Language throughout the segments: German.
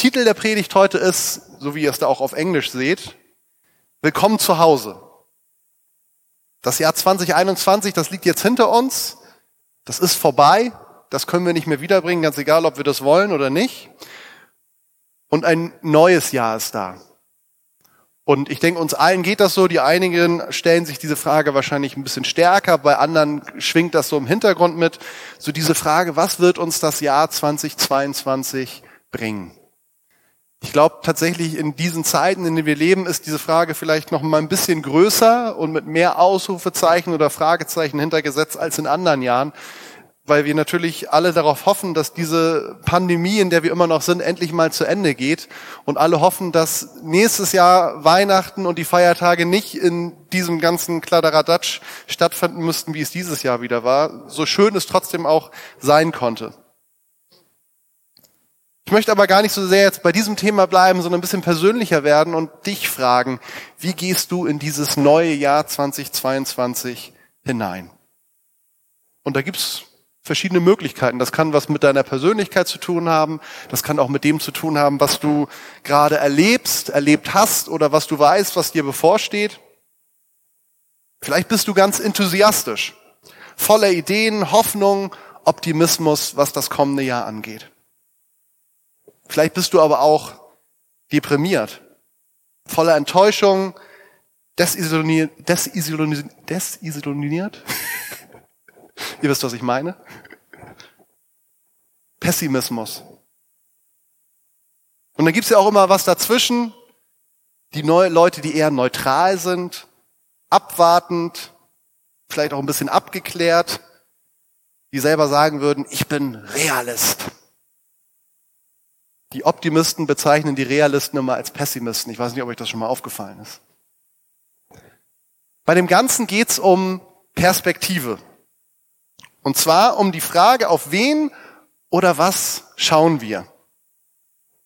Titel der Predigt heute ist, so wie ihr es da auch auf Englisch seht, Willkommen zu Hause. Das Jahr 2021, das liegt jetzt hinter uns. Das ist vorbei. Das können wir nicht mehr wiederbringen, ganz egal, ob wir das wollen oder nicht. Und ein neues Jahr ist da. Und ich denke, uns allen geht das so. Die einigen stellen sich diese Frage wahrscheinlich ein bisschen stärker, bei anderen schwingt das so im Hintergrund mit. So diese Frage, was wird uns das Jahr 2022 bringen? Ich glaube tatsächlich in diesen Zeiten, in denen wir leben, ist diese Frage vielleicht noch mal ein bisschen größer und mit mehr Ausrufezeichen oder Fragezeichen hintergesetzt als in anderen Jahren, weil wir natürlich alle darauf hoffen, dass diese Pandemie, in der wir immer noch sind, endlich mal zu Ende geht und alle hoffen, dass nächstes Jahr Weihnachten und die Feiertage nicht in diesem ganzen Kladderadatsch stattfinden müssten, wie es dieses Jahr wieder war, so schön es trotzdem auch sein konnte. Ich möchte aber gar nicht so sehr jetzt bei diesem Thema bleiben, sondern ein bisschen persönlicher werden und dich fragen, wie gehst du in dieses neue Jahr 2022 hinein? Und da gibt's verschiedene Möglichkeiten. Das kann was mit deiner Persönlichkeit zu tun haben. Das kann auch mit dem zu tun haben, was du gerade erlebst, erlebt hast oder was du weißt, was dir bevorsteht. Vielleicht bist du ganz enthusiastisch, voller Ideen, Hoffnung, Optimismus, was das kommende Jahr angeht. Vielleicht bist du aber auch deprimiert, voller Enttäuschung, desillusioniert, desillusioniert, desillusioniert. Ihr wisst, was ich meine. Pessimismus. Und dann gibt's ja auch immer was dazwischen. Die neue Leute, die eher neutral sind, abwartend, vielleicht auch ein bisschen abgeklärt, die selber sagen würden, ich bin Realist. Die Optimisten bezeichnen die Realisten immer als Pessimisten. Ich weiß nicht, ob euch das schon mal aufgefallen ist. Bei dem Ganzen geht's um Perspektive. Und zwar um die Frage, auf wen oder was schauen wir?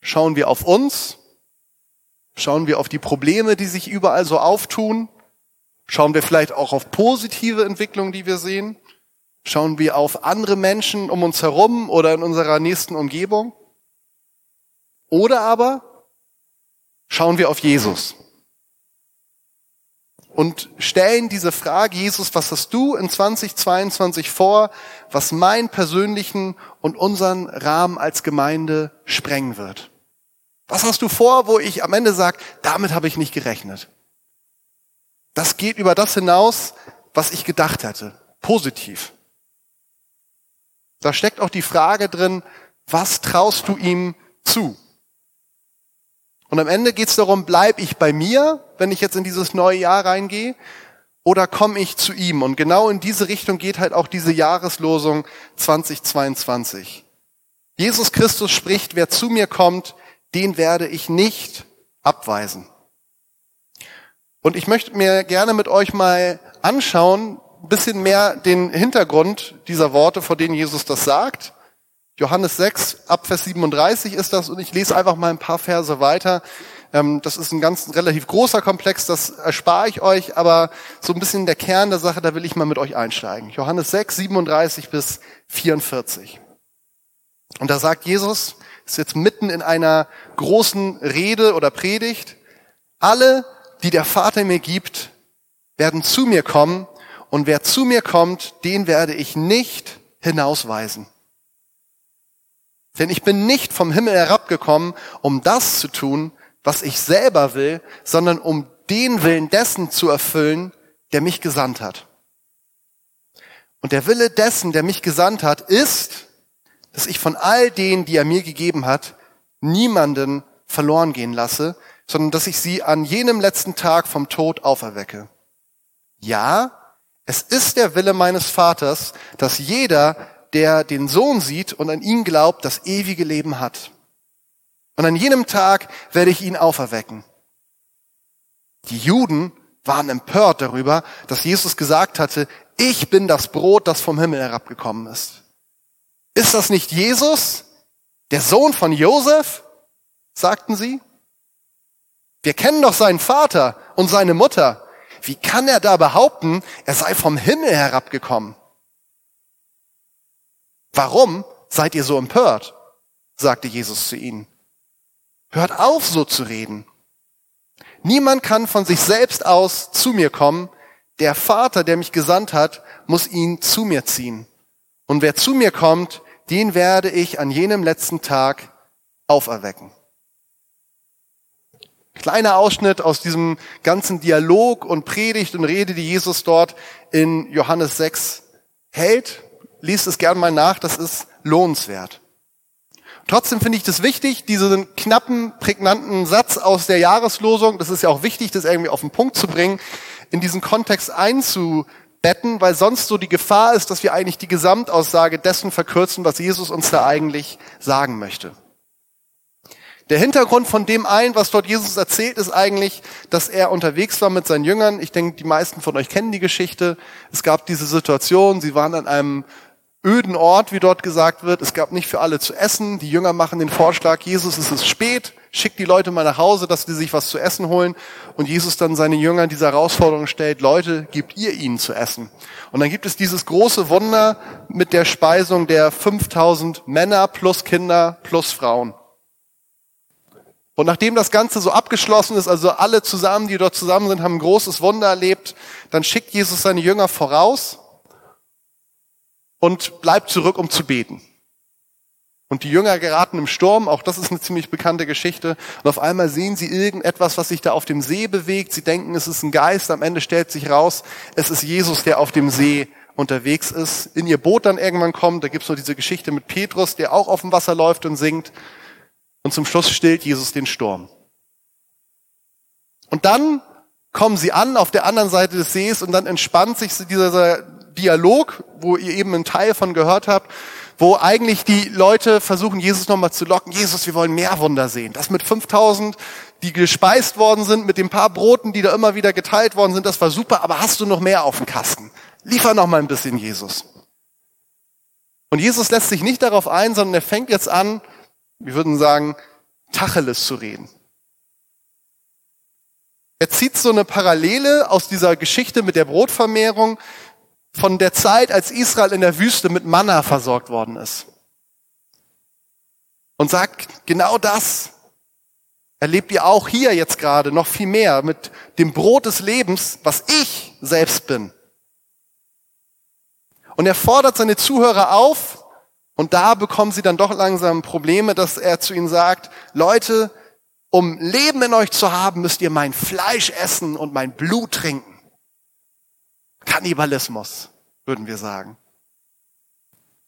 Schauen wir auf uns? Schauen wir auf die Probleme, die sich überall so auftun? Schauen wir vielleicht auch auf positive Entwicklungen, die wir sehen? Schauen wir auf andere Menschen um uns herum oder in unserer nächsten Umgebung? Oder aber schauen wir auf Jesus und stellen diese Frage, Jesus, was hast du in 2022 vor, was meinen persönlichen und unseren Rahmen als Gemeinde sprengen wird? Was hast du vor, wo ich am Ende sage, damit habe ich nicht gerechnet? Das geht über das hinaus, was ich gedacht hatte. Positiv. Da steckt auch die Frage drin, was traust du ihm zu? Und am Ende geht es darum, bleib ich bei mir, wenn ich jetzt in dieses neue Jahr reingehe, oder komme ich zu ihm? Und genau in diese Richtung geht halt auch diese Jahreslosung 2022. Jesus Christus spricht, wer zu mir kommt, den werde ich nicht abweisen. Und ich möchte mir gerne mit euch mal anschauen, ein bisschen mehr den Hintergrund dieser Worte, vor denen Jesus das sagt. Johannes 6, ab Vers 37 ist das und ich lese einfach mal ein paar Verse weiter. Ähm, das ist ein ganz relativ großer Komplex, das erspare ich euch, aber so ein bisschen der Kern der Sache, da will ich mal mit euch einsteigen. Johannes 6, 37 bis 44. Und da sagt Jesus, ist jetzt mitten in einer großen Rede oder Predigt, alle, die der Vater mir gibt, werden zu mir kommen und wer zu mir kommt, den werde ich nicht hinausweisen. Denn ich bin nicht vom Himmel herabgekommen, um das zu tun, was ich selber will, sondern um den Willen dessen zu erfüllen, der mich gesandt hat. Und der Wille dessen, der mich gesandt hat, ist, dass ich von all denen, die er mir gegeben hat, niemanden verloren gehen lasse, sondern dass ich sie an jenem letzten Tag vom Tod auferwecke. Ja, es ist der Wille meines Vaters, dass jeder, der den Sohn sieht und an ihn glaubt, das ewige Leben hat. Und an jenem Tag werde ich ihn auferwecken. Die Juden waren empört darüber, dass Jesus gesagt hatte, ich bin das Brot, das vom Himmel herabgekommen ist. Ist das nicht Jesus, der Sohn von Josef? sagten sie. Wir kennen doch seinen Vater und seine Mutter. Wie kann er da behaupten, er sei vom Himmel herabgekommen? Warum seid ihr so empört? sagte Jesus zu ihnen. Hört auf, so zu reden. Niemand kann von sich selbst aus zu mir kommen. Der Vater, der mich gesandt hat, muss ihn zu mir ziehen. Und wer zu mir kommt, den werde ich an jenem letzten Tag auferwecken. Kleiner Ausschnitt aus diesem ganzen Dialog und Predigt und Rede, die Jesus dort in Johannes 6 hält. Liest es gern mal nach, das ist lohnenswert. Trotzdem finde ich das wichtig, diesen knappen, prägnanten Satz aus der Jahreslosung, das ist ja auch wichtig, das irgendwie auf den Punkt zu bringen, in diesen Kontext einzubetten, weil sonst so die Gefahr ist, dass wir eigentlich die Gesamtaussage dessen verkürzen, was Jesus uns da eigentlich sagen möchte. Der Hintergrund von dem ein, was dort Jesus erzählt, ist eigentlich, dass er unterwegs war mit seinen Jüngern. Ich denke, die meisten von euch kennen die Geschichte. Es gab diese Situation, sie waren an einem öden Ort, wie dort gesagt wird. Es gab nicht für alle zu essen. Die Jünger machen den Vorschlag, Jesus, es ist spät, schickt die Leute mal nach Hause, dass sie sich was zu essen holen. Und Jesus dann seine Jünger diese Herausforderung stellt, Leute, gebt ihr ihnen zu essen. Und dann gibt es dieses große Wunder mit der Speisung der 5000 Männer plus Kinder plus Frauen. Und nachdem das Ganze so abgeschlossen ist, also alle zusammen, die dort zusammen sind, haben ein großes Wunder erlebt, dann schickt Jesus seine Jünger voraus und bleibt zurück, um zu beten. Und die Jünger geraten im Sturm, auch das ist eine ziemlich bekannte Geschichte. Und auf einmal sehen sie irgendetwas, was sich da auf dem See bewegt. Sie denken, es ist ein Geist. Am Ende stellt sich raus, es ist Jesus, der auf dem See unterwegs ist. In ihr Boot dann irgendwann kommt. Da gibt's noch diese Geschichte mit Petrus, der auch auf dem Wasser läuft und singt. Und zum Schluss stillt Jesus den Sturm. Und dann kommen sie an auf der anderen Seite des Sees und dann entspannt sich dieser Dialog, wo ihr eben einen Teil von gehört habt, wo eigentlich die Leute versuchen, Jesus nochmal zu locken. Jesus, wir wollen mehr Wunder sehen. Das mit 5000, die gespeist worden sind, mit den paar Broten, die da immer wieder geteilt worden sind, das war super, aber hast du noch mehr auf dem Kasten? Liefer noch mal ein bisschen, Jesus. Und Jesus lässt sich nicht darauf ein, sondern er fängt jetzt an, wir würden sagen, Tacheles zu reden. Er zieht so eine Parallele aus dieser Geschichte mit der Brotvermehrung von der Zeit, als Israel in der Wüste mit Manna versorgt worden ist. Und sagt, genau das erlebt ihr auch hier jetzt gerade noch viel mehr mit dem Brot des Lebens, was ich selbst bin. Und er fordert seine Zuhörer auf, und da bekommen sie dann doch langsam Probleme, dass er zu ihnen sagt, Leute, um Leben in euch zu haben, müsst ihr mein Fleisch essen und mein Blut trinken. Kannibalismus, würden wir sagen.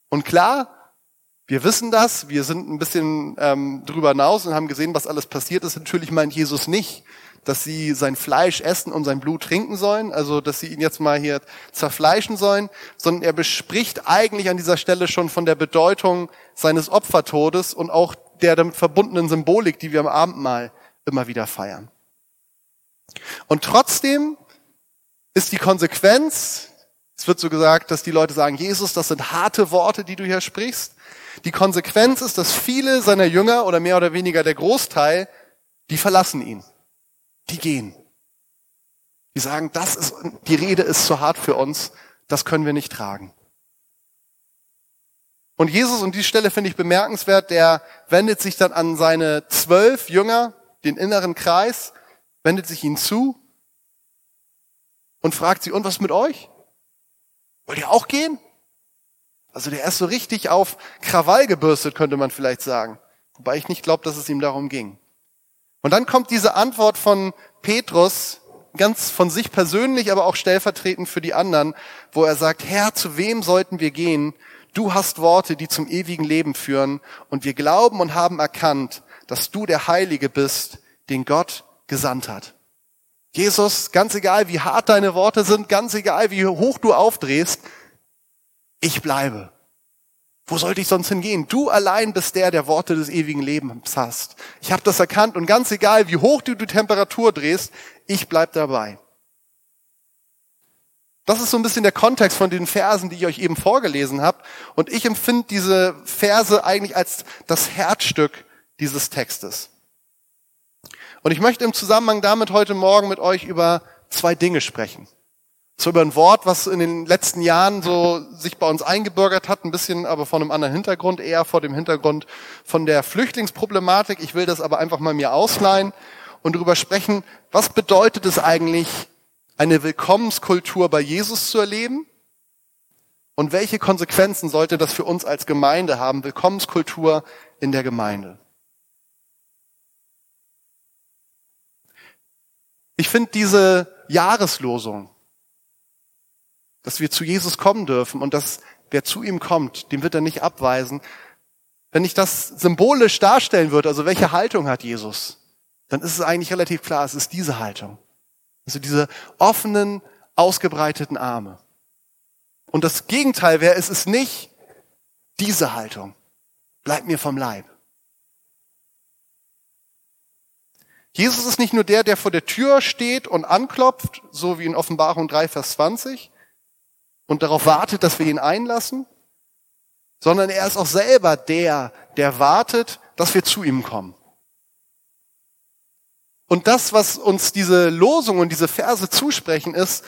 Und klar, wir wissen das, wir sind ein bisschen ähm, drüber hinaus und haben gesehen, was alles passiert ist. Natürlich meint Jesus nicht, dass sie sein Fleisch essen und sein Blut trinken sollen, also dass sie ihn jetzt mal hier zerfleischen sollen, sondern er bespricht eigentlich an dieser Stelle schon von der Bedeutung seines Opfertodes und auch der damit verbundenen Symbolik, die wir am Abendmahl immer wieder feiern. Und trotzdem ist die Konsequenz, es wird so gesagt, dass die Leute sagen, Jesus, das sind harte Worte, die du hier sprichst. Die Konsequenz ist, dass viele seiner Jünger oder mehr oder weniger der Großteil, die verlassen ihn. Die gehen. Die sagen, das ist, die Rede ist zu hart für uns, das können wir nicht tragen. Und Jesus, und die Stelle finde ich bemerkenswert, der wendet sich dann an seine zwölf Jünger, den inneren Kreis, wendet sich ihnen zu und fragt sie, und was mit euch? Wollt ihr auch gehen? Also der ist so richtig auf Krawall gebürstet, könnte man vielleicht sagen. Wobei ich nicht glaube, dass es ihm darum ging. Und dann kommt diese Antwort von Petrus, ganz von sich persönlich, aber auch stellvertretend für die anderen, wo er sagt, Herr, zu wem sollten wir gehen? Du hast Worte, die zum ewigen Leben führen, und wir glauben und haben erkannt, dass du der Heilige bist, den Gott gesandt hat. Jesus, ganz egal, wie hart deine Worte sind, ganz egal, wie hoch du aufdrehst, ich bleibe. Wo sollte ich sonst hingehen? Du allein bist der, der Worte des ewigen Lebens hast. Ich habe das erkannt und ganz egal, wie hoch du die Temperatur drehst, ich bleib dabei. Das ist so ein bisschen der Kontext von den Versen, die ich euch eben vorgelesen habe. Und ich empfinde diese Verse eigentlich als das Herzstück dieses Textes. Und ich möchte im Zusammenhang damit heute Morgen mit euch über zwei Dinge sprechen. So über ein Wort, was in den letzten Jahren so sich bei uns eingebürgert hat, ein bisschen aber von einem anderen Hintergrund, eher vor dem Hintergrund von der Flüchtlingsproblematik. Ich will das aber einfach mal mir ausleihen und darüber sprechen, was bedeutet es eigentlich, eine Willkommenskultur bei Jesus zu erleben? Und welche Konsequenzen sollte das für uns als Gemeinde haben? Willkommenskultur in der Gemeinde. Ich finde diese Jahreslosung, dass wir zu Jesus kommen dürfen und dass wer zu ihm kommt, dem wird er nicht abweisen. Wenn ich das symbolisch darstellen würde, also welche Haltung hat Jesus, dann ist es eigentlich relativ klar, es ist diese Haltung. Also diese offenen, ausgebreiteten Arme. Und das Gegenteil wäre, es ist nicht diese Haltung. Bleib mir vom Leib. Jesus ist nicht nur der, der vor der Tür steht und anklopft, so wie in Offenbarung 3, Vers 20, und darauf wartet, dass wir ihn einlassen, sondern er ist auch selber der, der wartet, dass wir zu ihm kommen. Und das, was uns diese Losung und diese Verse zusprechen, ist,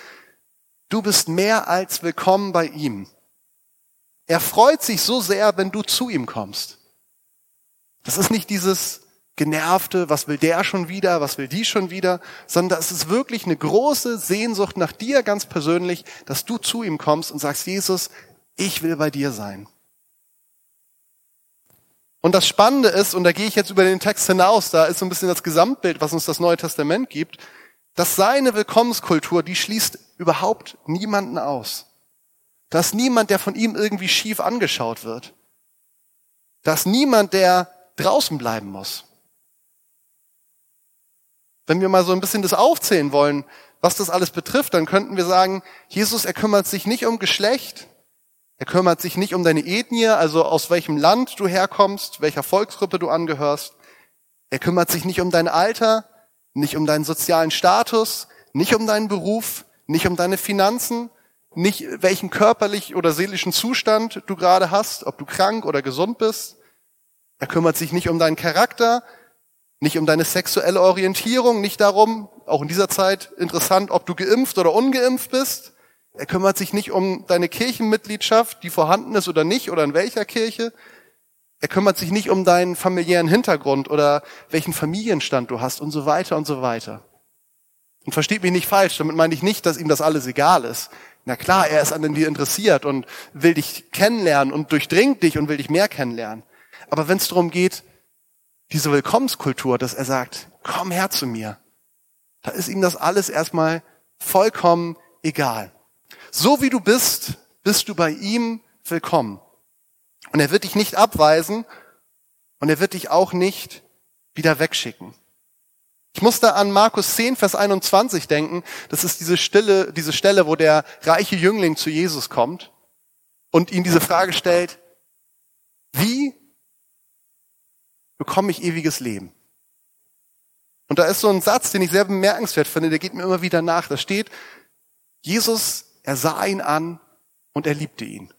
du bist mehr als willkommen bei ihm. Er freut sich so sehr, wenn du zu ihm kommst. Das ist nicht dieses genervte, was will der schon wieder, was will die schon wieder, sondern es ist wirklich eine große Sehnsucht nach dir ganz persönlich, dass du zu ihm kommst und sagst, Jesus, ich will bei dir sein. Und das Spannende ist, und da gehe ich jetzt über den Text hinaus, da ist so ein bisschen das Gesamtbild, was uns das Neue Testament gibt, dass seine Willkommenskultur, die schließt überhaupt niemanden aus. Da ist niemand, der von ihm irgendwie schief angeschaut wird. Da ist niemand, der draußen bleiben muss. Wenn wir mal so ein bisschen das aufzählen wollen, was das alles betrifft, dann könnten wir sagen, Jesus, er kümmert sich nicht um Geschlecht, er kümmert sich nicht um deine Ethnie, also aus welchem Land du herkommst, welcher Volksgruppe du angehörst. Er kümmert sich nicht um dein Alter, nicht um deinen sozialen Status, nicht um deinen Beruf, nicht um deine Finanzen, nicht welchen körperlich oder seelischen Zustand du gerade hast, ob du krank oder gesund bist. Er kümmert sich nicht um deinen Charakter, nicht um deine sexuelle Orientierung, nicht darum, auch in dieser Zeit interessant, ob du geimpft oder ungeimpft bist. Er kümmert sich nicht um deine Kirchenmitgliedschaft, die vorhanden ist oder nicht, oder in welcher Kirche. Er kümmert sich nicht um deinen familiären Hintergrund oder welchen Familienstand du hast und so weiter und so weiter. Und versteht mich nicht falsch, damit meine ich nicht, dass ihm das alles egal ist. Na klar, er ist an dir interessiert und will dich kennenlernen und durchdringt dich und will dich mehr kennenlernen. Aber wenn es darum geht, diese Willkommenskultur, dass er sagt, komm her zu mir, da ist ihm das alles erstmal vollkommen egal. So wie du bist, bist du bei ihm willkommen. Und er wird dich nicht abweisen und er wird dich auch nicht wieder wegschicken. Ich muss da an Markus 10, Vers 21 denken. Das ist diese Stille, diese Stelle, wo der reiche Jüngling zu Jesus kommt und ihn diese Frage stellt, wie bekomme ich ewiges Leben? Und da ist so ein Satz, den ich sehr bemerkenswert finde, der geht mir immer wieder nach. Da steht, Jesus er sah ihn an und er liebte ihn.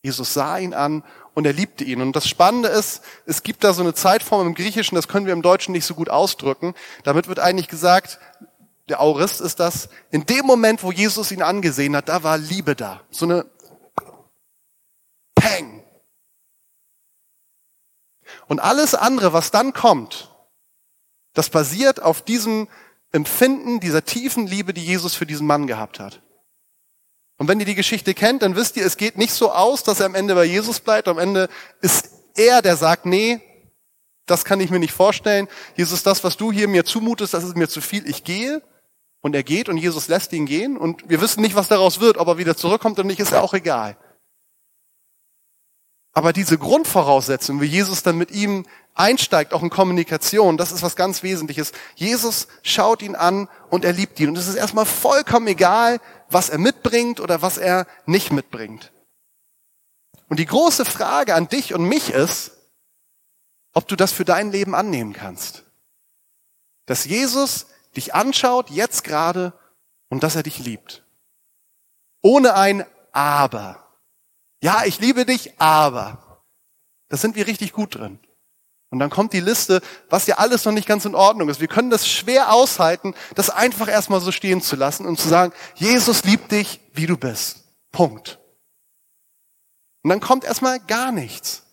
Jesus sah ihn an und er liebte ihn. Und das Spannende ist, es gibt da so eine Zeitform im Griechischen, das können wir im Deutschen nicht so gut ausdrücken. Damit wird eigentlich gesagt, der Aurist ist das, in dem Moment, wo Jesus ihn angesehen hat, da war Liebe da. So eine Peng. Und alles andere, was dann kommt, das basiert auf diesem Empfinden, dieser tiefen Liebe, die Jesus für diesen Mann gehabt hat. Und wenn ihr die Geschichte kennt, dann wisst ihr, es geht nicht so aus, dass er am Ende bei Jesus bleibt. Am Ende ist er, der sagt, nee, das kann ich mir nicht vorstellen. Jesus, das, was du hier mir zumutest, das ist mir zu viel. Ich gehe. Und er geht und Jesus lässt ihn gehen. Und wir wissen nicht, was daraus wird. Ob er wieder zurückkommt oder nicht, ist ja auch egal. Aber diese Grundvoraussetzung, wie Jesus dann mit ihm einsteigt, auch in Kommunikation, das ist was ganz Wesentliches. Jesus schaut ihn an und er liebt ihn. Und es ist erstmal vollkommen egal, was er mitbringt oder was er nicht mitbringt. Und die große Frage an dich und mich ist, ob du das für dein Leben annehmen kannst. Dass Jesus dich anschaut, jetzt gerade, und dass er dich liebt. Ohne ein Aber. Ja, ich liebe dich, aber. Das sind wir richtig gut drin. Und dann kommt die Liste, was ja alles noch nicht ganz in Ordnung ist. Wir können das schwer aushalten, das einfach erstmal so stehen zu lassen und zu sagen, Jesus liebt dich, wie du bist. Punkt. Und dann kommt erstmal gar nichts.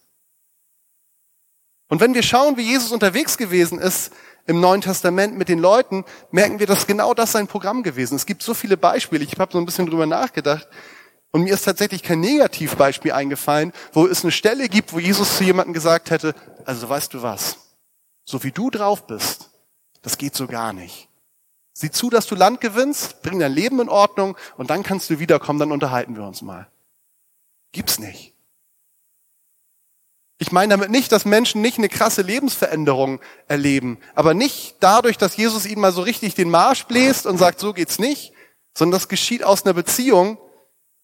Und wenn wir schauen, wie Jesus unterwegs gewesen ist im Neuen Testament mit den Leuten, merken wir, dass genau das sein Programm gewesen ist. Es gibt so viele Beispiele. Ich habe so ein bisschen drüber nachgedacht. Und mir ist tatsächlich kein Negativbeispiel eingefallen, wo es eine Stelle gibt, wo Jesus zu jemandem gesagt hätte, also weißt du was, so wie du drauf bist, das geht so gar nicht. Sieh zu, dass du Land gewinnst, bring dein Leben in Ordnung und dann kannst du wiederkommen, dann unterhalten wir uns mal. Gibt's nicht. Ich meine damit nicht, dass Menschen nicht eine krasse Lebensveränderung erleben, aber nicht dadurch, dass Jesus ihnen mal so richtig den Marsch bläst und sagt, so geht's nicht, sondern das geschieht aus einer Beziehung,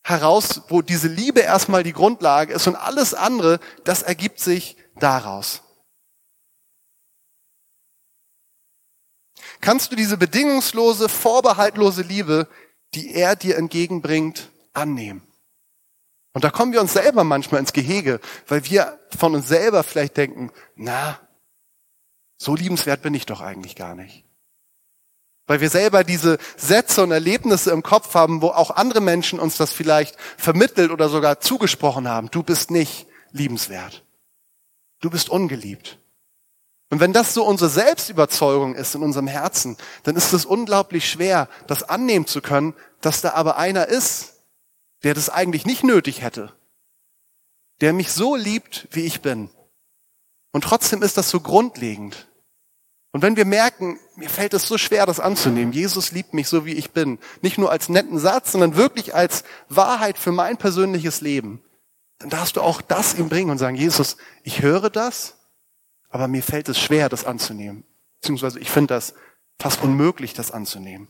heraus, wo diese Liebe erstmal die Grundlage ist und alles andere, das ergibt sich daraus. Kannst du diese bedingungslose, vorbehaltlose Liebe, die er dir entgegenbringt, annehmen? Und da kommen wir uns selber manchmal ins Gehege, weil wir von uns selber vielleicht denken, na, so liebenswert bin ich doch eigentlich gar nicht. Weil wir selber diese Sätze und Erlebnisse im Kopf haben, wo auch andere Menschen uns das vielleicht vermittelt oder sogar zugesprochen haben. Du bist nicht liebenswert. Du bist ungeliebt. Und wenn das so unsere Selbstüberzeugung ist in unserem Herzen, dann ist es unglaublich schwer, das annehmen zu können, dass da aber einer ist, der das eigentlich nicht nötig hätte, der mich so liebt, wie ich bin. Und trotzdem ist das so grundlegend. Und wenn wir merken, mir fällt es so schwer, das anzunehmen, Jesus liebt mich so, wie ich bin, nicht nur als netten Satz, sondern wirklich als Wahrheit für mein persönliches Leben, dann darfst du auch das ihm bringen und sagen, Jesus, ich höre das, aber mir fällt es schwer, das anzunehmen. Beziehungsweise ich finde das fast unmöglich, das anzunehmen.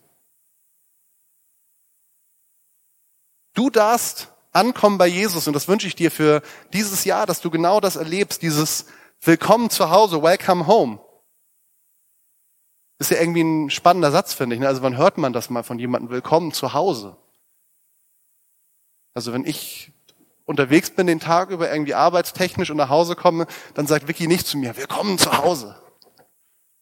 Du darfst ankommen bei Jesus und das wünsche ich dir für dieses Jahr, dass du genau das erlebst, dieses Willkommen zu Hause, Welcome Home. Ist ja irgendwie ein spannender Satz, finde ich. Ne? Also wann hört man das mal von jemandem? Willkommen zu Hause. Also wenn ich unterwegs bin den Tag über irgendwie arbeitstechnisch und nach Hause komme, dann sagt Vicky nicht zu mir, willkommen zu Hause.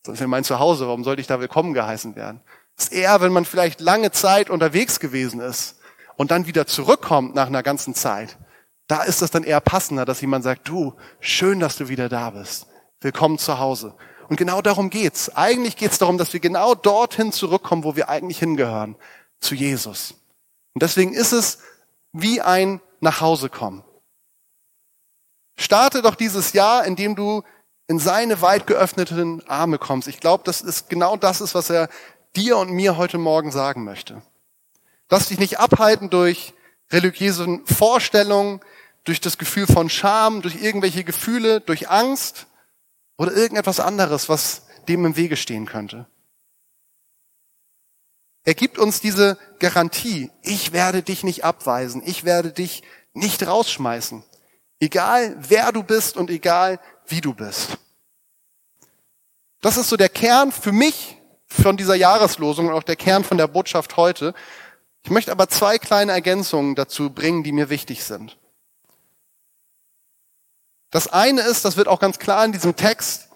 Das ist ja mein Zuhause, warum sollte ich da willkommen geheißen werden? Das ist eher, wenn man vielleicht lange Zeit unterwegs gewesen ist und dann wieder zurückkommt nach einer ganzen Zeit. Da ist es dann eher passender, dass jemand sagt, du, schön, dass du wieder da bist. Willkommen zu Hause. Und genau darum geht's. Eigentlich geht's darum, dass wir genau dorthin zurückkommen, wo wir eigentlich hingehören, zu Jesus. Und deswegen ist es wie ein Nachhausekommen. Starte doch dieses Jahr, indem du in seine weit geöffneten Arme kommst. Ich glaube, das ist genau das ist, was er dir und mir heute Morgen sagen möchte. Lass dich nicht abhalten durch religiöse Vorstellungen, durch das Gefühl von Scham, durch irgendwelche Gefühle, durch Angst, oder irgendetwas anderes, was dem im Wege stehen könnte. Er gibt uns diese Garantie, ich werde dich nicht abweisen, ich werde dich nicht rausschmeißen, egal wer du bist und egal wie du bist. Das ist so der Kern für mich von dieser Jahreslosung und auch der Kern von der Botschaft heute. Ich möchte aber zwei kleine Ergänzungen dazu bringen, die mir wichtig sind. Das eine ist, das wird auch ganz klar in diesem Text,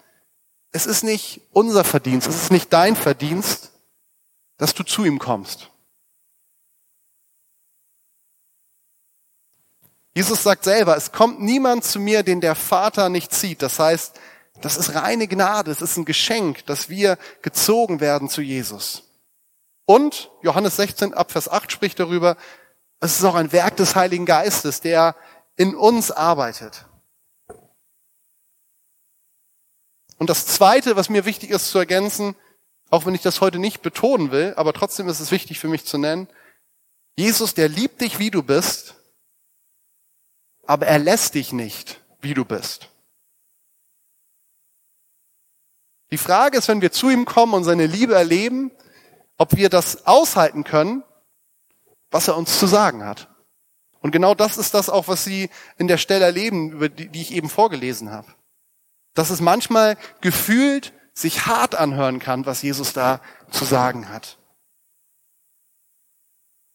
es ist nicht unser Verdienst, es ist nicht dein Verdienst, dass du zu ihm kommst. Jesus sagt selber, es kommt niemand zu mir, den der Vater nicht zieht. Das heißt, das ist reine Gnade, es ist ein Geschenk, dass wir gezogen werden zu Jesus. Und Johannes 16 ab Vers 8 spricht darüber, es ist auch ein Werk des Heiligen Geistes, der in uns arbeitet. Und das Zweite, was mir wichtig ist zu ergänzen, auch wenn ich das heute nicht betonen will, aber trotzdem ist es wichtig für mich zu nennen, Jesus, der liebt dich, wie du bist, aber er lässt dich nicht, wie du bist. Die Frage ist, wenn wir zu ihm kommen und seine Liebe erleben, ob wir das aushalten können, was er uns zu sagen hat. Und genau das ist das auch, was Sie in der Stelle erleben, über die, die ich eben vorgelesen habe dass es manchmal gefühlt sich hart anhören kann, was Jesus da zu sagen hat.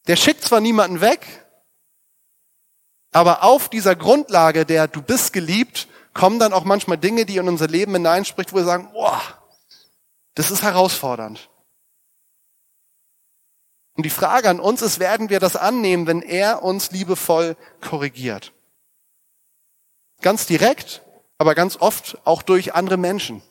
Der schickt zwar niemanden weg, aber auf dieser Grundlage der du bist geliebt, kommen dann auch manchmal Dinge, die in unser Leben hineinspricht, wo wir sagen, boah, das ist herausfordernd. Und die Frage an uns ist, werden wir das annehmen, wenn er uns liebevoll korrigiert? Ganz direkt, aber ganz oft auch durch andere Menschen.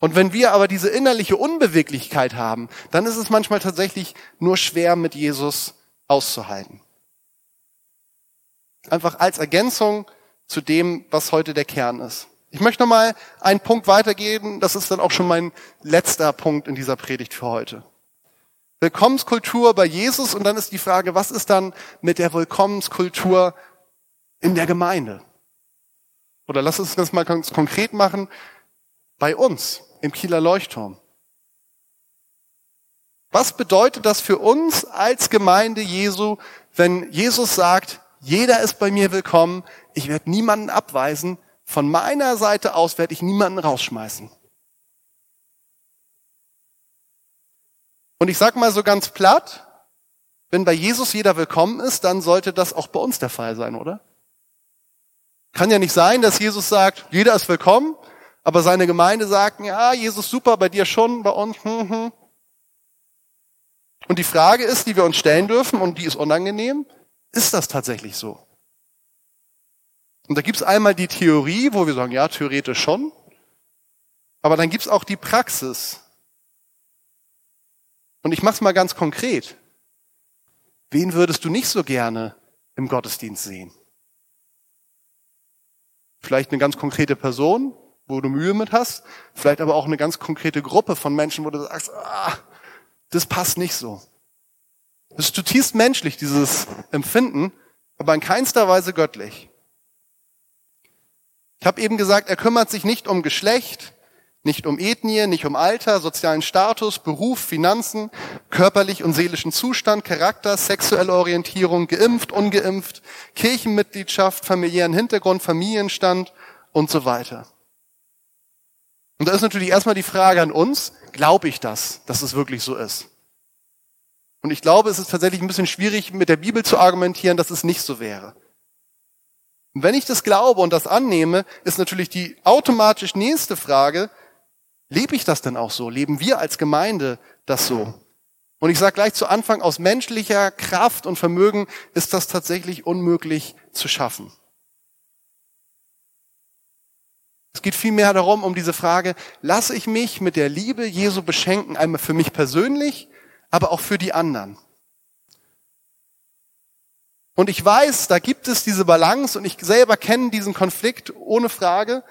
Und wenn wir aber diese innerliche Unbeweglichkeit haben, dann ist es manchmal tatsächlich nur schwer mit Jesus auszuhalten. Einfach als Ergänzung zu dem, was heute der Kern ist. Ich möchte noch mal einen Punkt weitergeben. Das ist dann auch schon mein letzter Punkt in dieser Predigt für heute. Willkommenskultur bei Jesus und dann ist die Frage, was ist dann mit der Willkommenskultur in der Gemeinde? Oder lass uns das mal ganz konkret machen bei uns im Kieler Leuchtturm. Was bedeutet das für uns als Gemeinde Jesu, wenn Jesus sagt, jeder ist bei mir willkommen, ich werde niemanden abweisen, von meiner Seite aus werde ich niemanden rausschmeißen. Und ich sag mal so ganz platt, wenn bei Jesus jeder willkommen ist, dann sollte das auch bei uns der Fall sein, oder? Kann ja nicht sein, dass Jesus sagt, jeder ist willkommen, aber seine Gemeinde sagt, ja, Jesus super, bei dir schon, bei uns. Hm, hm. Und die Frage ist, die wir uns stellen dürfen, und die ist unangenehm, ist das tatsächlich so? Und da gibt's einmal die Theorie, wo wir sagen, ja, theoretisch schon, aber dann gibt's auch die Praxis. Und ich mach's mal ganz konkret. Wen würdest du nicht so gerne im Gottesdienst sehen? Vielleicht eine ganz konkrete Person, wo du Mühe mit hast, vielleicht aber auch eine ganz konkrete Gruppe von Menschen, wo du sagst, ah, das passt nicht so. Das ist zutiefst menschlich, dieses Empfinden, aber in keinster Weise göttlich. Ich habe eben gesagt, er kümmert sich nicht um Geschlecht, nicht um Ethnie, nicht um Alter, sozialen Status, Beruf, Finanzen, körperlich und seelischen Zustand, Charakter, sexuelle Orientierung, geimpft, ungeimpft, Kirchenmitgliedschaft, familiären Hintergrund, Familienstand und so weiter. Und da ist natürlich erstmal die Frage an uns, glaube ich das, dass es wirklich so ist? Und ich glaube, es ist tatsächlich ein bisschen schwierig, mit der Bibel zu argumentieren, dass es nicht so wäre. Und wenn ich das glaube und das annehme, ist natürlich die automatisch nächste Frage, lebe ich das denn auch so? Leben wir als Gemeinde das so? Und ich sage gleich zu Anfang, aus menschlicher Kraft und Vermögen ist das tatsächlich unmöglich zu schaffen. Es geht vielmehr darum, um diese Frage, lasse ich mich mit der Liebe Jesu beschenken, einmal für mich persönlich, aber auch für die anderen. Und ich weiß, da gibt es diese Balance und ich selber kenne diesen Konflikt ohne Frage,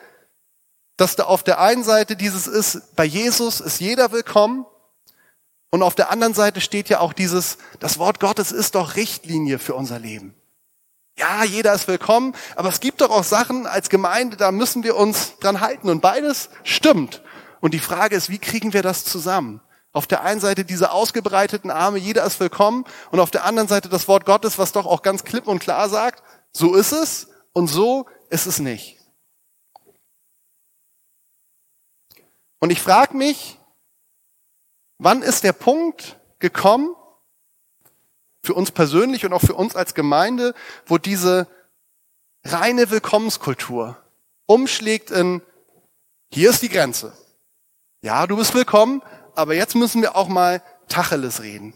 dass da auf der einen Seite dieses ist, bei Jesus ist jeder willkommen und auf der anderen Seite steht ja auch dieses, das Wort Gottes ist doch Richtlinie für unser Leben. Ja, jeder ist willkommen, aber es gibt doch auch Sachen als Gemeinde, da müssen wir uns dran halten und beides stimmt. Und die Frage ist, wie kriegen wir das zusammen? Auf der einen Seite diese ausgebreiteten Arme, jeder ist willkommen und auf der anderen Seite das Wort Gottes, was doch auch ganz klipp und klar sagt, so ist es und so ist es nicht. Und ich frage mich, wann ist der Punkt gekommen, für uns persönlich und auch für uns als Gemeinde, wo diese reine Willkommenskultur umschlägt in, hier ist die Grenze. Ja, du bist willkommen, aber jetzt müssen wir auch mal Tacheles reden.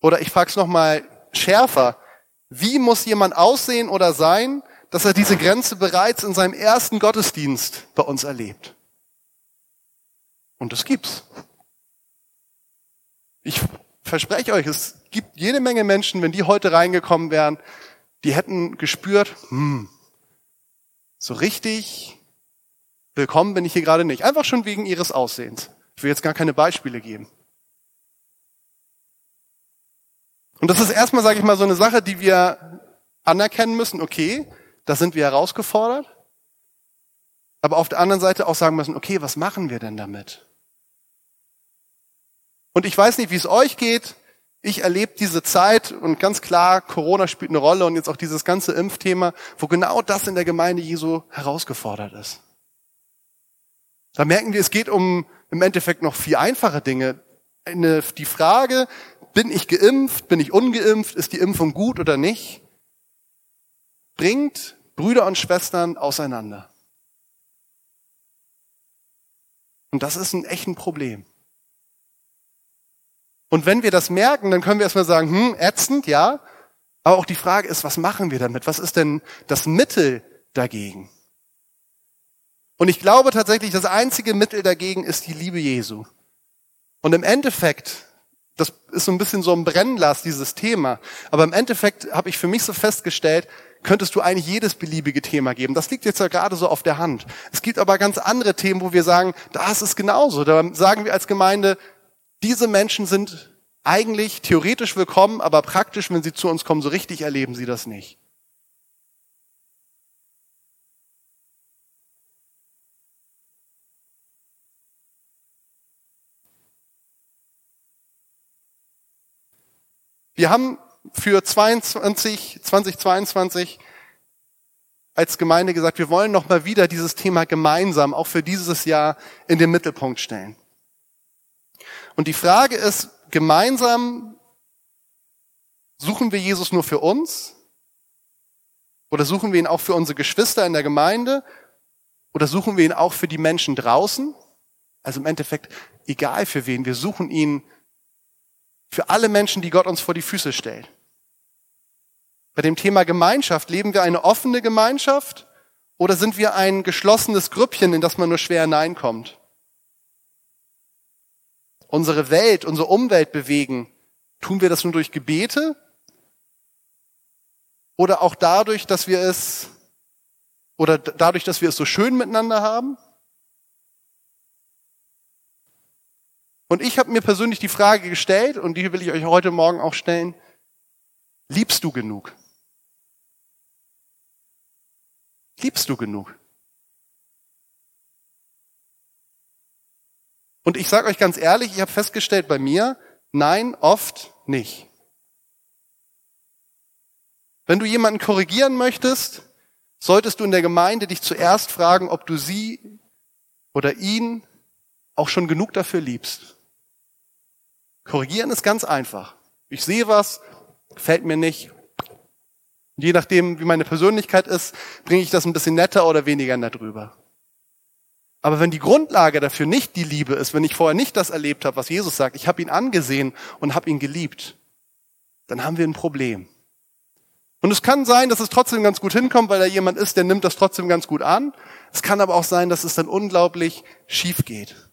Oder ich frage es nochmal schärfer. Wie muss jemand aussehen oder sein, dass er diese Grenze bereits in seinem ersten Gottesdienst bei uns erlebt? Und das gibt's. Ich verspreche euch, es gibt jede Menge Menschen, wenn die heute reingekommen wären, die hätten gespürt, hm, so richtig willkommen bin ich hier gerade nicht. Einfach schon wegen ihres Aussehens. Ich will jetzt gar keine Beispiele geben. Und das ist erstmal, sage ich mal, so eine Sache, die wir anerkennen müssen. Okay, da sind wir herausgefordert. Aber auf der anderen Seite auch sagen müssen, okay, was machen wir denn damit? Und ich weiß nicht, wie es euch geht. Ich erlebe diese Zeit und ganz klar, Corona spielt eine Rolle und jetzt auch dieses ganze Impfthema, wo genau das in der Gemeinde Jesu herausgefordert ist. Da merken wir, es geht um im Endeffekt noch viel einfache Dinge. Eine, die Frage, bin ich geimpft, bin ich ungeimpft, ist die Impfung gut oder nicht, bringt Brüder und Schwestern auseinander. Und das ist ein echt Problem. Und wenn wir das merken, dann können wir erstmal sagen, hm, ätzend, ja. Aber auch die Frage ist, was machen wir damit? Was ist denn das Mittel dagegen? Und ich glaube tatsächlich, das einzige Mittel dagegen ist die Liebe Jesu. Und im Endeffekt, das ist so ein bisschen so ein Brennlast, dieses Thema. Aber im Endeffekt habe ich für mich so festgestellt, könntest du eigentlich jedes beliebige Thema geben. Das liegt jetzt ja gerade so auf der Hand. Es gibt aber ganz andere Themen, wo wir sagen, das ist genauso. Da sagen wir als Gemeinde, diese Menschen sind eigentlich theoretisch willkommen, aber praktisch, wenn sie zu uns kommen, so richtig erleben sie das nicht. Wir haben für 22, 2022 als Gemeinde gesagt, wir wollen noch mal wieder dieses Thema gemeinsam auch für dieses Jahr in den Mittelpunkt stellen. Und die Frage ist, gemeinsam suchen wir Jesus nur für uns? Oder suchen wir ihn auch für unsere Geschwister in der Gemeinde? Oder suchen wir ihn auch für die Menschen draußen? Also im Endeffekt egal für wen. Wir suchen ihn für alle Menschen, die Gott uns vor die Füße stellt. Bei dem Thema Gemeinschaft, leben wir eine offene Gemeinschaft oder sind wir ein geschlossenes Grüppchen, in das man nur schwer hineinkommt? unsere Welt, unsere Umwelt bewegen, tun wir das nur durch Gebete oder auch dadurch, dass wir es oder dadurch, dass wir es so schön miteinander haben? Und ich habe mir persönlich die Frage gestellt und die will ich euch heute Morgen auch stellen. Liebst du genug? Liebst du genug? Und ich sage euch ganz ehrlich, ich habe festgestellt bei mir, nein, oft nicht. Wenn du jemanden korrigieren möchtest, solltest du in der Gemeinde dich zuerst fragen, ob du sie oder ihn auch schon genug dafür liebst. Korrigieren ist ganz einfach. Ich sehe was, gefällt mir nicht. je nachdem, wie meine Persönlichkeit ist, bringe ich das ein bisschen netter oder weniger nett rüber. Aber wenn die Grundlage dafür nicht die Liebe ist, wenn ich vorher nicht das erlebt habe, was Jesus sagt, ich habe ihn angesehen und habe ihn geliebt, dann haben wir ein Problem. Und es kann sein, dass es trotzdem ganz gut hinkommt, weil da jemand ist, der nimmt das trotzdem ganz gut an. Es kann aber auch sein, dass es dann unglaublich schief geht.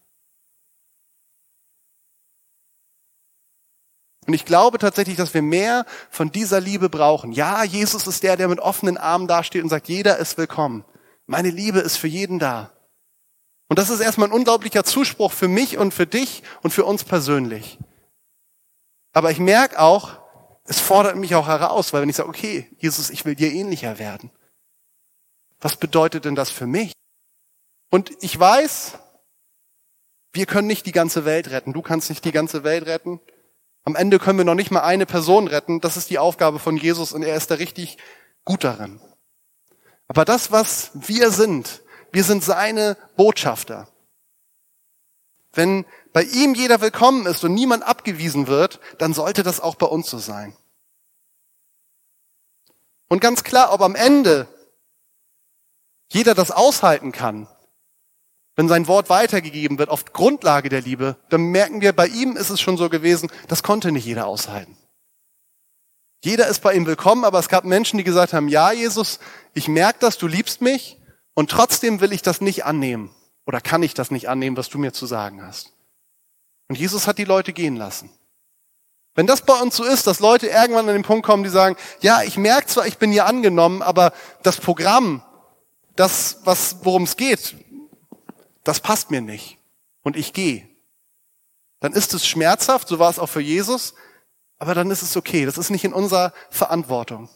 Und ich glaube tatsächlich, dass wir mehr von dieser Liebe brauchen. Ja, Jesus ist der, der mit offenen Armen dasteht und sagt, jeder ist willkommen. Meine Liebe ist für jeden da. Und das ist erstmal ein unglaublicher Zuspruch für mich und für dich und für uns persönlich. Aber ich merke auch, es fordert mich auch heraus, weil wenn ich sage, okay, Jesus, ich will dir ähnlicher werden. Was bedeutet denn das für mich? Und ich weiß, wir können nicht die ganze Welt retten. Du kannst nicht die ganze Welt retten. Am Ende können wir noch nicht mal eine Person retten. Das ist die Aufgabe von Jesus und er ist da richtig gut darin. Aber das, was wir sind, wir sind seine Botschafter. Wenn bei ihm jeder willkommen ist und niemand abgewiesen wird, dann sollte das auch bei uns so sein. Und ganz klar, ob am Ende jeder das aushalten kann, wenn sein Wort weitergegeben wird auf Grundlage der Liebe, dann merken wir, bei ihm ist es schon so gewesen, das konnte nicht jeder aushalten. Jeder ist bei ihm willkommen, aber es gab Menschen, die gesagt haben, ja, Jesus, ich merke das, du liebst mich, und trotzdem will ich das nicht annehmen oder kann ich das nicht annehmen, was du mir zu sagen hast. Und Jesus hat die Leute gehen lassen. Wenn das bei uns so ist, dass Leute irgendwann an den Punkt kommen, die sagen, ja, ich merke zwar, ich bin hier angenommen, aber das Programm, das, was, worum es geht, das passt mir nicht. Und ich gehe. Dann ist es schmerzhaft, so war es auch für Jesus, aber dann ist es okay. Das ist nicht in unserer Verantwortung.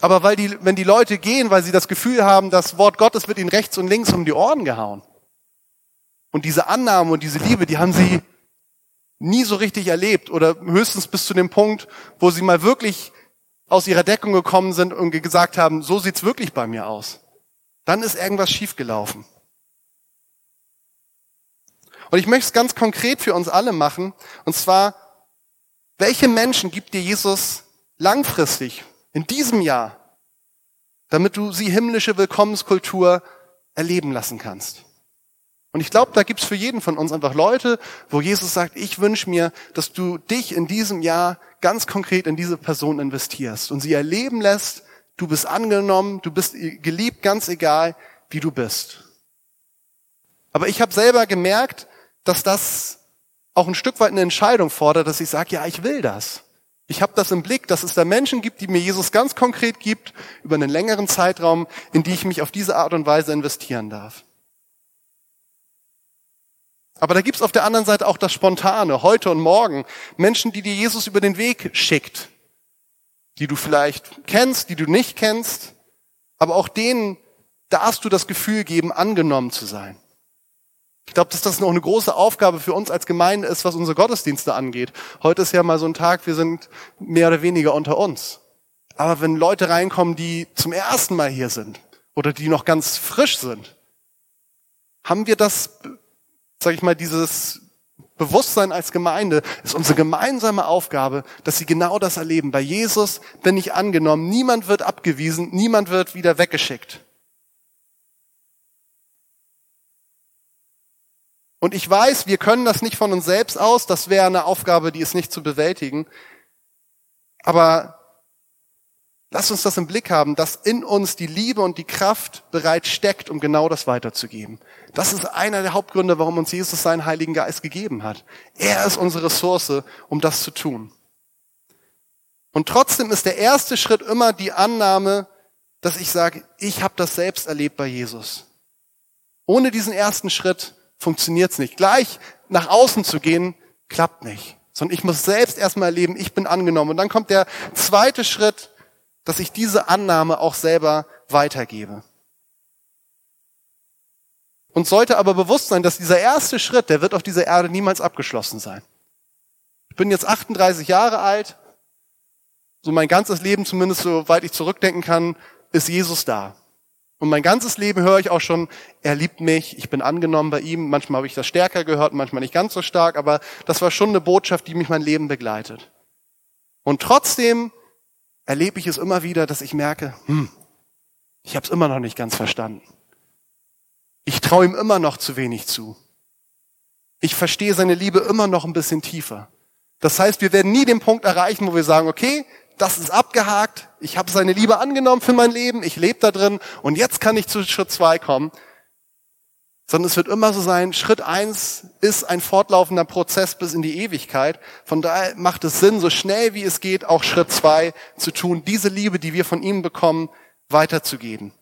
Aber weil die, wenn die Leute gehen, weil sie das Gefühl haben, das Wort Gottes wird ihnen rechts und links um die Ohren gehauen. Und diese Annahme und diese Liebe, die haben sie nie so richtig erlebt oder höchstens bis zu dem Punkt, wo sie mal wirklich aus ihrer Deckung gekommen sind und gesagt haben, so sieht's wirklich bei mir aus. Dann ist irgendwas schiefgelaufen. Und ich möchte es ganz konkret für uns alle machen. Und zwar, welche Menschen gibt dir Jesus langfristig in diesem Jahr, damit du sie himmlische Willkommenskultur erleben lassen kannst? Und ich glaube, da gibt's für jeden von uns einfach Leute, wo Jesus sagt, ich wünsche mir, dass du dich in diesem Jahr ganz konkret in diese Person investierst und sie erleben lässt, du bist angenommen, du bist geliebt, ganz egal, wie du bist. Aber ich habe selber gemerkt, dass das auch ein Stück weit eine Entscheidung fordert, dass ich sage, ja, ich will das. Ich habe das im Blick, dass es da Menschen gibt, die mir Jesus ganz konkret gibt, über einen längeren Zeitraum, in die ich mich auf diese Art und Weise investieren darf. Aber da gibt's auf der anderen Seite auch das Spontane, heute und morgen. Menschen, die dir Jesus über den Weg schickt, die du vielleicht kennst, die du nicht kennst, aber auch denen darfst du das Gefühl geben, angenommen zu sein. Ich glaube, dass das noch eine große Aufgabe für uns als Gemeinde ist, was unsere Gottesdienste angeht. Heute ist ja mal so ein Tag, wir sind mehr oder weniger unter uns. Aber wenn Leute reinkommen, die zum ersten Mal hier sind oder die noch ganz frisch sind, haben wir das sage ich mal, dieses Bewusstsein als Gemeinde ist unsere gemeinsame Aufgabe, dass sie genau das erleben. Bei Jesus bin ich angenommen. Niemand wird abgewiesen, niemand wird wieder weggeschickt. Und ich weiß, wir können das nicht von uns selbst aus. Das wäre eine Aufgabe, die ist nicht zu bewältigen. Aber Lass uns das im Blick haben, dass in uns die Liebe und die Kraft bereit steckt, um genau das weiterzugeben. Das ist einer der Hauptgründe, warum uns Jesus seinen Heiligen Geist gegeben hat. Er ist unsere Ressource, um das zu tun. Und trotzdem ist der erste Schritt immer die Annahme, dass ich sage, ich habe das selbst erlebt bei Jesus. Ohne diesen ersten Schritt funktioniert es nicht. Gleich nach außen zu gehen, klappt nicht. Sondern ich muss selbst erstmal erleben, ich bin angenommen. Und dann kommt der zweite Schritt, dass ich diese Annahme auch selber weitergebe. Und sollte aber bewusst sein, dass dieser erste Schritt, der wird auf dieser Erde niemals abgeschlossen sein. Ich bin jetzt 38 Jahre alt, so mein ganzes Leben, zumindest soweit ich zurückdenken kann, ist Jesus da. Und mein ganzes Leben höre ich auch schon, er liebt mich, ich bin angenommen bei ihm. Manchmal habe ich das stärker gehört, manchmal nicht ganz so stark, aber das war schon eine Botschaft, die mich mein Leben begleitet. Und trotzdem erlebe ich es immer wieder, dass ich merke, hm, ich habe es immer noch nicht ganz verstanden. Ich traue ihm immer noch zu wenig zu. Ich verstehe seine Liebe immer noch ein bisschen tiefer. Das heißt, wir werden nie den Punkt erreichen, wo wir sagen, okay, das ist abgehakt, ich habe seine Liebe angenommen für mein Leben, ich lebe da drin und jetzt kann ich zu Schritt zwei kommen sondern es wird immer so sein, Schritt eins ist ein fortlaufender Prozess bis in die Ewigkeit. Von daher macht es Sinn, so schnell wie es geht, auch Schritt zwei zu tun, diese Liebe, die wir von ihm bekommen, weiterzugeben.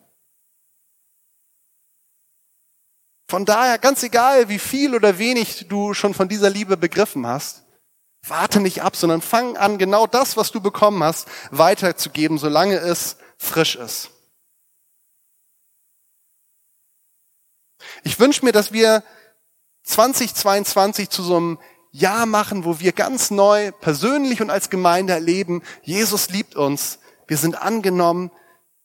Von daher, ganz egal, wie viel oder wenig du schon von dieser Liebe begriffen hast, warte nicht ab, sondern fang an, genau das, was du bekommen hast, weiterzugeben, solange es frisch ist. Ich wünsche mir, dass wir 2022 zu so einem Jahr machen, wo wir ganz neu persönlich und als Gemeinde erleben, Jesus liebt uns, wir sind angenommen,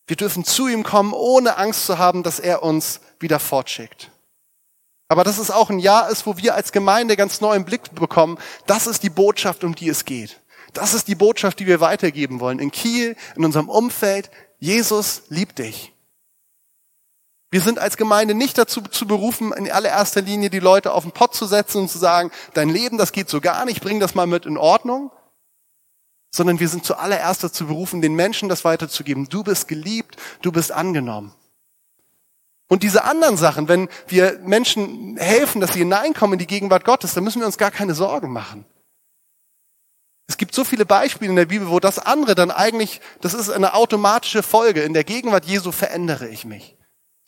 wir dürfen zu ihm kommen, ohne Angst zu haben, dass er uns wieder fortschickt. Aber dass es auch ein Jahr ist, wo wir als Gemeinde ganz neu im Blick bekommen, das ist die Botschaft, um die es geht. Das ist die Botschaft, die wir weitergeben wollen. In Kiel, in unserem Umfeld. Jesus liebt dich. Wir sind als Gemeinde nicht dazu zu berufen, in allererster Linie die Leute auf den Pott zu setzen und zu sagen, dein Leben, das geht so gar nicht, bring das mal mit in Ordnung, sondern wir sind zuallererst dazu berufen, den Menschen das weiterzugeben. Du bist geliebt, du bist angenommen. Und diese anderen Sachen, wenn wir Menschen helfen, dass sie hineinkommen in die Gegenwart Gottes, dann müssen wir uns gar keine Sorgen machen. Es gibt so viele Beispiele in der Bibel, wo das andere dann eigentlich, das ist eine automatische Folge. In der Gegenwart Jesu verändere ich mich.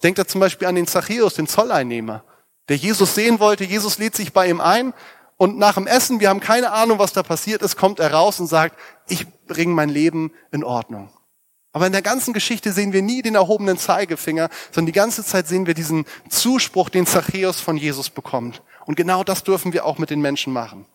Denkt da zum Beispiel an den Zachäus, den Zolleinnehmer, der Jesus sehen wollte. Jesus lädt sich bei ihm ein und nach dem Essen, wir haben keine Ahnung, was da passiert ist, kommt er raus und sagt, ich bringe mein Leben in Ordnung. Aber in der ganzen Geschichte sehen wir nie den erhobenen Zeigefinger, sondern die ganze Zeit sehen wir diesen Zuspruch, den Zachäus von Jesus bekommt. Und genau das dürfen wir auch mit den Menschen machen.